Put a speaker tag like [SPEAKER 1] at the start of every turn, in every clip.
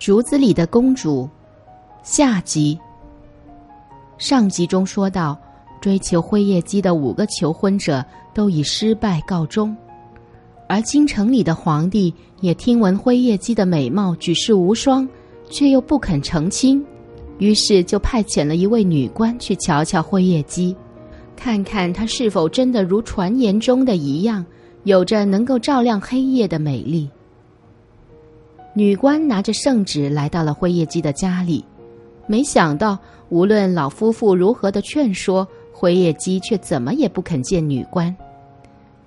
[SPEAKER 1] 竹子里的公主，下集。上集中说到，追求灰夜姬的五个求婚者都以失败告终，而京城里的皇帝也听闻灰夜姬的美貌举世无双，却又不肯成亲，于是就派遣了一位女官去瞧瞧灰夜姬，看看她是否真的如传言中的一样。有着能够照亮黑夜的美丽。女官拿着圣旨来到了灰夜姬的家里，没想到无论老夫妇如何的劝说，灰夜姬却怎么也不肯见女官。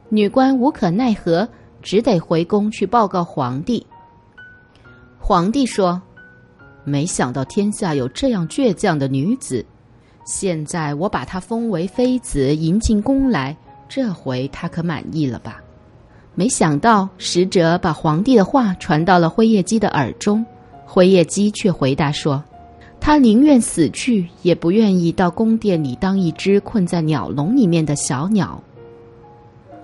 [SPEAKER 1] 女官无可奈何，只得回宫去报告皇帝。皇帝说：“没想到天下有这样倔强的女子，现在我把她封为妃子，迎进宫来。”这回他可满意了吧？没想到使者把皇帝的话传到了灰夜姬的耳中，灰夜姬却回答说：“他宁愿死去，也不愿意到宫殿里当一只困在鸟笼里面的小鸟。”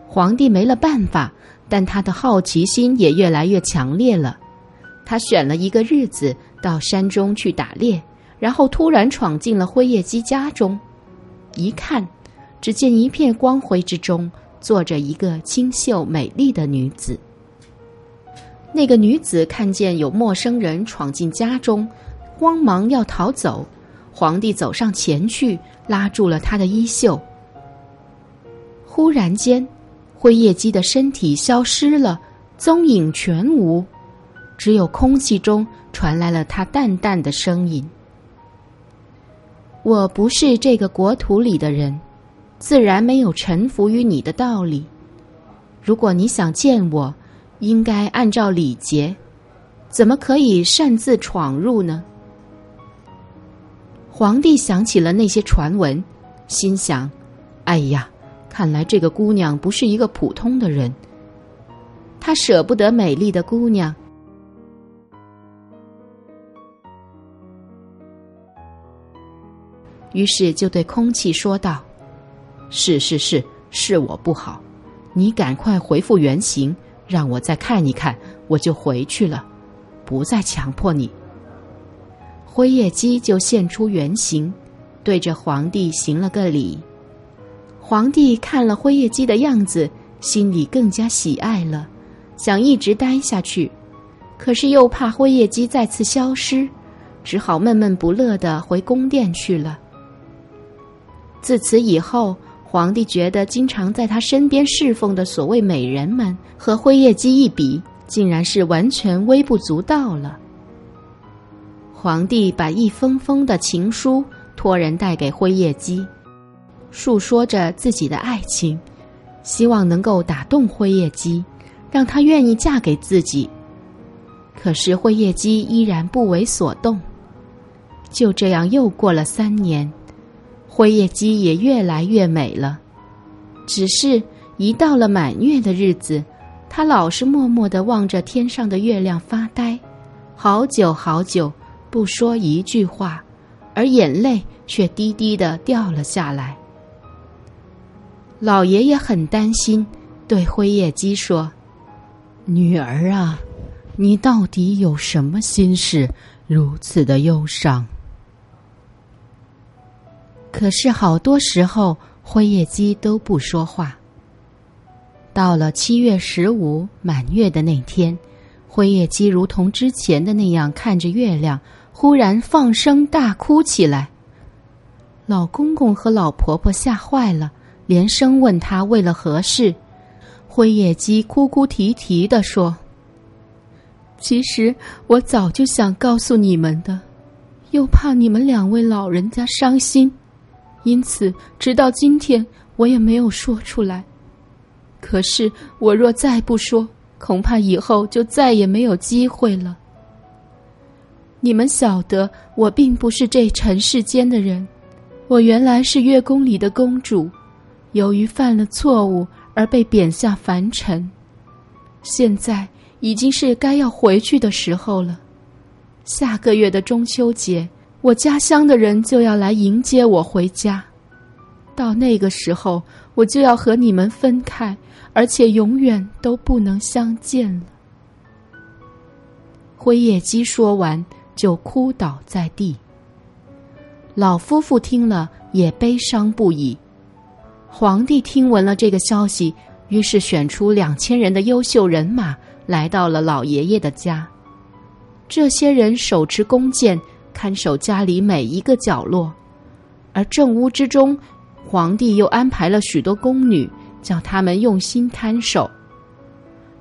[SPEAKER 1] 皇帝没了办法，但他的好奇心也越来越强烈了。他选了一个日子到山中去打猎，然后突然闯进了灰夜姬家中，一看。只见一片光辉之中，坐着一个清秀美丽的女子。那个女子看见有陌生人闯进家中，慌忙要逃走。皇帝走上前去，拉住了她的衣袖。忽然间，灰夜姬的身体消失了，踪影全无，只有空气中传来了她淡淡的声音：“我不是这个国土里的人。”自然没有臣服于你的道理。如果你想见我，应该按照礼节，怎么可以擅自闯入呢？皇帝想起了那些传闻，心想：“哎呀，看来这个姑娘不是一个普通的人。他舍不得美丽的姑娘，于是就对空气说道。”是是是，是我不好，你赶快回复原形，让我再看一看，我就回去了，不再强迫你。灰夜姬就现出原形，对着皇帝行了个礼。皇帝看了灰夜姬的样子，心里更加喜爱了，想一直待下去，可是又怕灰夜姬再次消失，只好闷闷不乐的回宫殿去了。自此以后。皇帝觉得，经常在他身边侍奉的所谓美人们，和灰夜姬一比，竟然是完全微不足道了。皇帝把一封封的情书托人带给灰夜姬，述说着自己的爱情，希望能够打动灰夜姬，让她愿意嫁给自己。可是灰夜姬依然不为所动。就这样，又过了三年。灰夜姬也越来越美了，只是一到了满月的日子，她老是默默的望着天上的月亮发呆，好久好久不说一句话，而眼泪却滴滴的掉了下来。老爷爷很担心，对灰夜姬说：“女儿啊，你到底有什么心事，如此的忧伤？”可是好多时候，灰夜姬都不说话。到了七月十五满月的那天，灰夜姬如同之前的那样看着月亮，忽然放声大哭起来。老公公和老婆婆吓坏了，连声问他为了何事。灰夜姬哭哭啼啼的说：“其实我早就想告诉你们的，又怕你们两位老人家伤心。”因此，直到今天，我也没有说出来。可是，我若再不说，恐怕以后就再也没有机会了。你们晓得，我并不是这尘世间的人，我原来是月宫里的公主，由于犯了错误而被贬下凡尘。现在已经是该要回去的时候了。下个月的中秋节。我家乡的人就要来迎接我回家，到那个时候，我就要和你们分开，而且永远都不能相见了。灰夜姬说完，就哭倒在地。老夫妇听了也悲伤不已。皇帝听闻了这个消息，于是选出两千人的优秀人马，来到了老爷爷的家。这些人手持弓箭，看守家里每一个角落，而正屋之中，皇帝又安排了许多宫女，叫他们用心看守。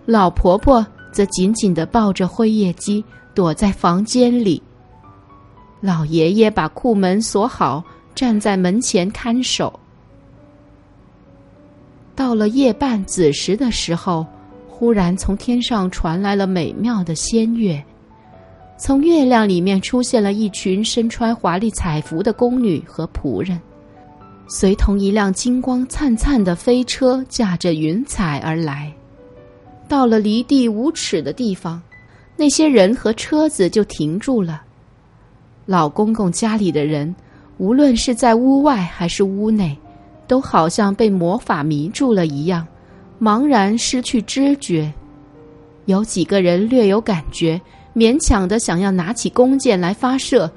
[SPEAKER 1] 老婆婆。则紧紧的抱着灰夜姬，躲在房间里。老爷爷把库门锁好，站在门前看守。到了夜半子时的时候，忽然从天上传来了美妙的仙乐，从月亮里面出现了一群身穿华丽彩服的宫女和仆人，随同一辆金光灿灿的飞车，驾着云彩而来。到了离地五尺的地方，那些人和车子就停住了。老公公家里的人，无论是在屋外还是屋内，都好像被魔法迷住了一样，茫然失去知觉。有几个人略有感觉，勉强的想要拿起弓箭来发射，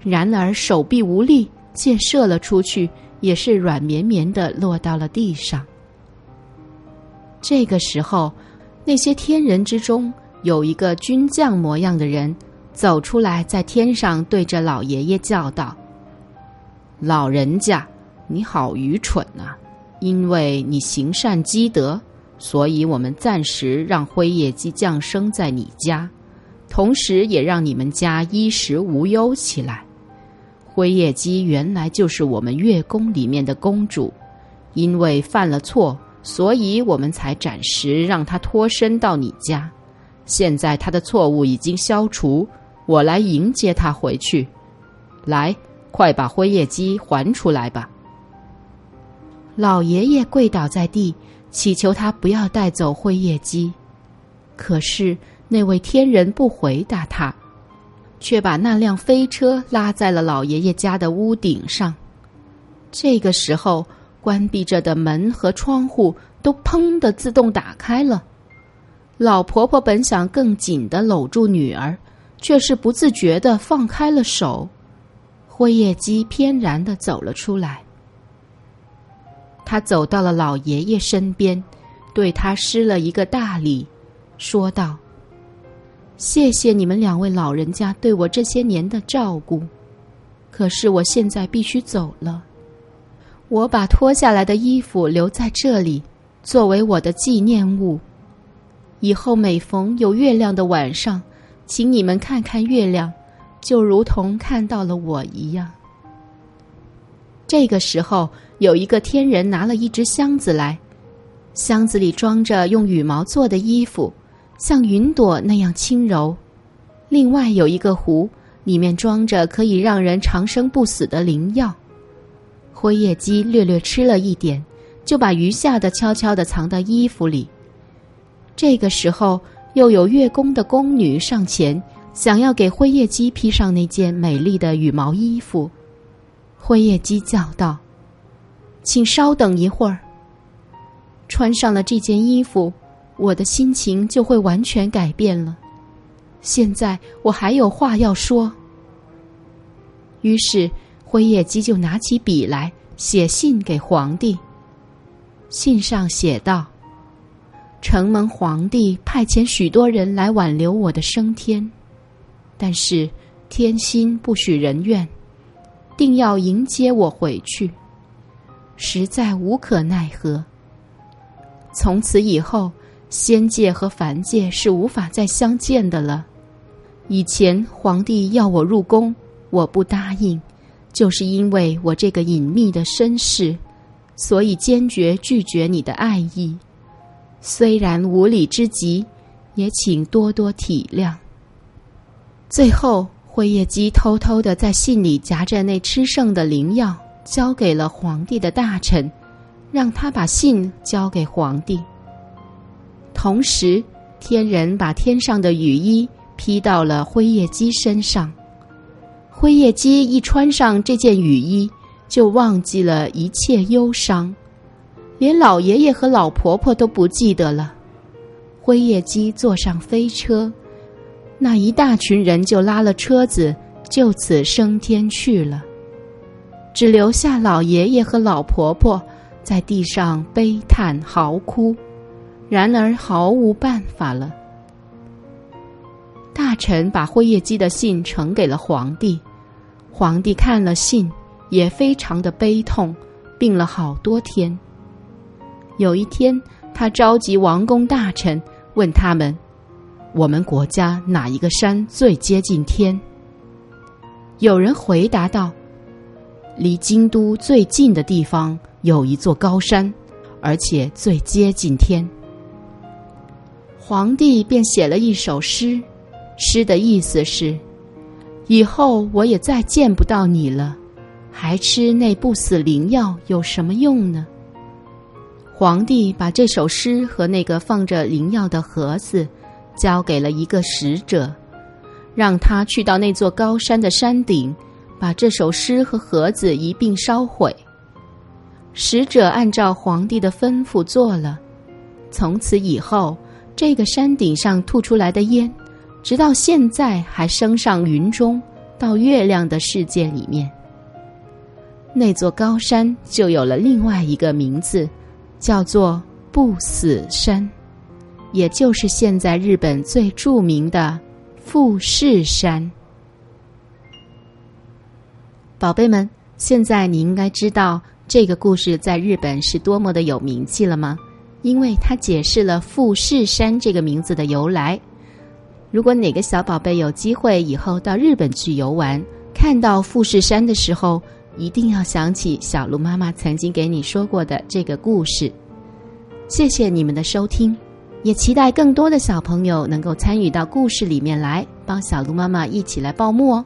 [SPEAKER 1] 然而手臂无力，箭射了出去，也是软绵绵的落到了地上。这个时候。那些天人之中，有一个军将模样的人走出来，在天上对着老爷爷叫道：“老人家，你好愚蠢啊！因为你行善积德，所以我们暂时让灰夜姬降生在你家，同时也让你们家衣食无忧起来。灰夜姬原来就是我们月宫里面的公主，因为犯了错。”所以我们才暂时让她脱身到你家，现在她的错误已经消除，我来迎接她回去。来，快把灰夜姬还出来吧！老爷爷跪倒在地，祈求他不要带走灰夜姬。可是那位天人不回答他，却把那辆飞车拉在了老爷爷家的屋顶上。这个时候。关闭着的门和窗户都砰的自动打开了。老婆婆本想更紧的搂住女儿，却是不自觉的放开了手。灰夜姬翩然的走了出来。他走到了老爷爷身边，对他施了一个大礼，说道：“谢谢你们两位老人家对我这些年的照顾，可是我现在必须走了。”我把脱下来的衣服留在这里，作为我的纪念物。以后每逢有月亮的晚上，请你们看看月亮，就如同看到了我一样。这个时候，有一个天人拿了一只箱子来，箱子里装着用羽毛做的衣服，像云朵那样轻柔。另外有一个壶，里面装着可以让人长生不死的灵药。灰夜姬略略吃了一点，就把余下的悄悄地藏到衣服里。这个时候，又有月宫的宫女上前，想要给灰夜姬披上那件美丽的羽毛衣服。灰夜姬叫道：“请稍等一会儿。穿上了这件衣服，我的心情就会完全改变了。现在我还有话要说。”于是。灰夜姬就拿起笔来写信给皇帝。信上写道：“承蒙皇帝派遣许多人来挽留我的升天，但是天心不许人愿，定要迎接我回去，实在无可奈何。从此以后，仙界和凡界是无法再相见的了。以前皇帝要我入宫，我不答应。”就是因为我这个隐秘的身世，所以坚决拒绝你的爱意。虽然无理之极，也请多多体谅。最后，灰夜姬偷偷的在信里夹着那吃剩的灵药，交给了皇帝的大臣，让他把信交给皇帝。同时，天人把天上的雨衣披到了灰夜姬身上。灰夜姬一穿上这件雨衣，就忘记了一切忧伤，连老爷爷和老婆婆都不记得了。灰夜姬坐上飞车，那一大群人就拉了车子，就此升天去了，只留下老爷爷和老婆婆在地上悲叹嚎哭，然而毫无办法了。大臣把辉夜姬的信呈给了皇帝，皇帝看了信，也非常的悲痛，病了好多天。有一天，他召集王公大臣，问他们：“我们国家哪一个山最接近天？”有人回答道：“离京都最近的地方有一座高山，而且最接近天。”皇帝便写了一首诗。诗的意思是：以后我也再见不到你了，还吃那不死灵药有什么用呢？皇帝把这首诗和那个放着灵药的盒子交给了一个使者，让他去到那座高山的山顶，把这首诗和盒子一并烧毁。使者按照皇帝的吩咐做了，从此以后，这个山顶上吐出来的烟。直到现在还升上云中，到月亮的世界里面。那座高山就有了另外一个名字，叫做不死山，也就是现在日本最著名的富士山。宝贝们，现在你应该知道这个故事在日本是多么的有名气了吗？因为它解释了富士山这个名字的由来。如果哪个小宝贝有机会以后到日本去游玩，看到富士山的时候，一定要想起小鹿妈妈曾经给你说过的这个故事。谢谢你们的收听，也期待更多的小朋友能够参与到故事里面来，帮小鹿妈妈一起来报幕哦。